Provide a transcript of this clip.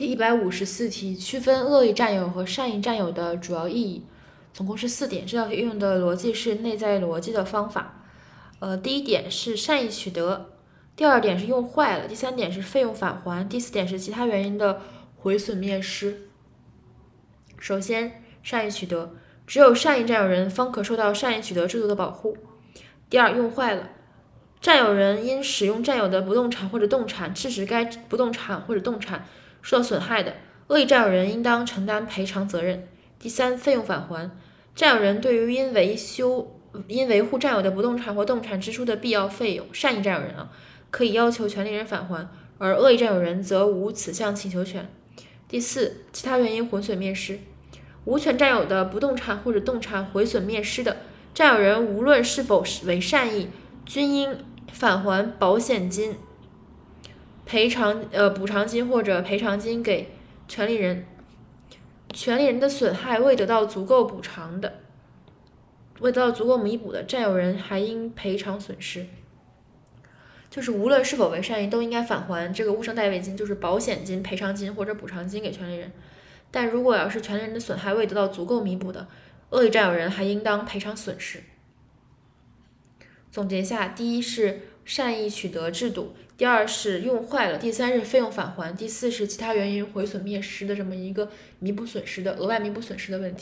第一百五十四题，区分恶意占有和善意占有的主要意义，总共是四点。这道题运用的逻辑是内在逻辑的方法。呃，第一点是善意取得，第二点是用坏了，第三点是费用返还，第四点是其他原因的毁损灭失。首先，善意取得，只有善意占有人方可受到善意取得制度的保护。第二，用坏了。占有人因使用占有的不动产或者动产，致使该不动产或者动产受到损害的，恶意占有人应当承担赔偿责任。第三，费用返还，占有人对于因维修、因维护占有的不动产或动产支出的必要费用，善意占有人啊，可以要求权利人返还，而恶意占有人则无此项请求权。第四，其他原因毁损灭失，无权占有的不动产或者动产毁损灭失的，占有人无论是否为善意，均应。返还保险金、赔偿呃补偿金或者赔偿金给权利人，权利人的损害未得到足够补偿的，未得到足够弥补的，占有人还应赔偿损失。就是无论是否为善意，都应该返还这个物伤代位金，就是保险金、赔偿金或者补偿金给权利人。但如果要是权利人的损害未得到足够弥补的，恶意占有人还应当赔偿损失。总结一下：第一是善意取得制度，第二是用坏了，第三是费用返还，第四是其他原因毁损灭失的这么一个弥补损失的额外弥补损失的问题。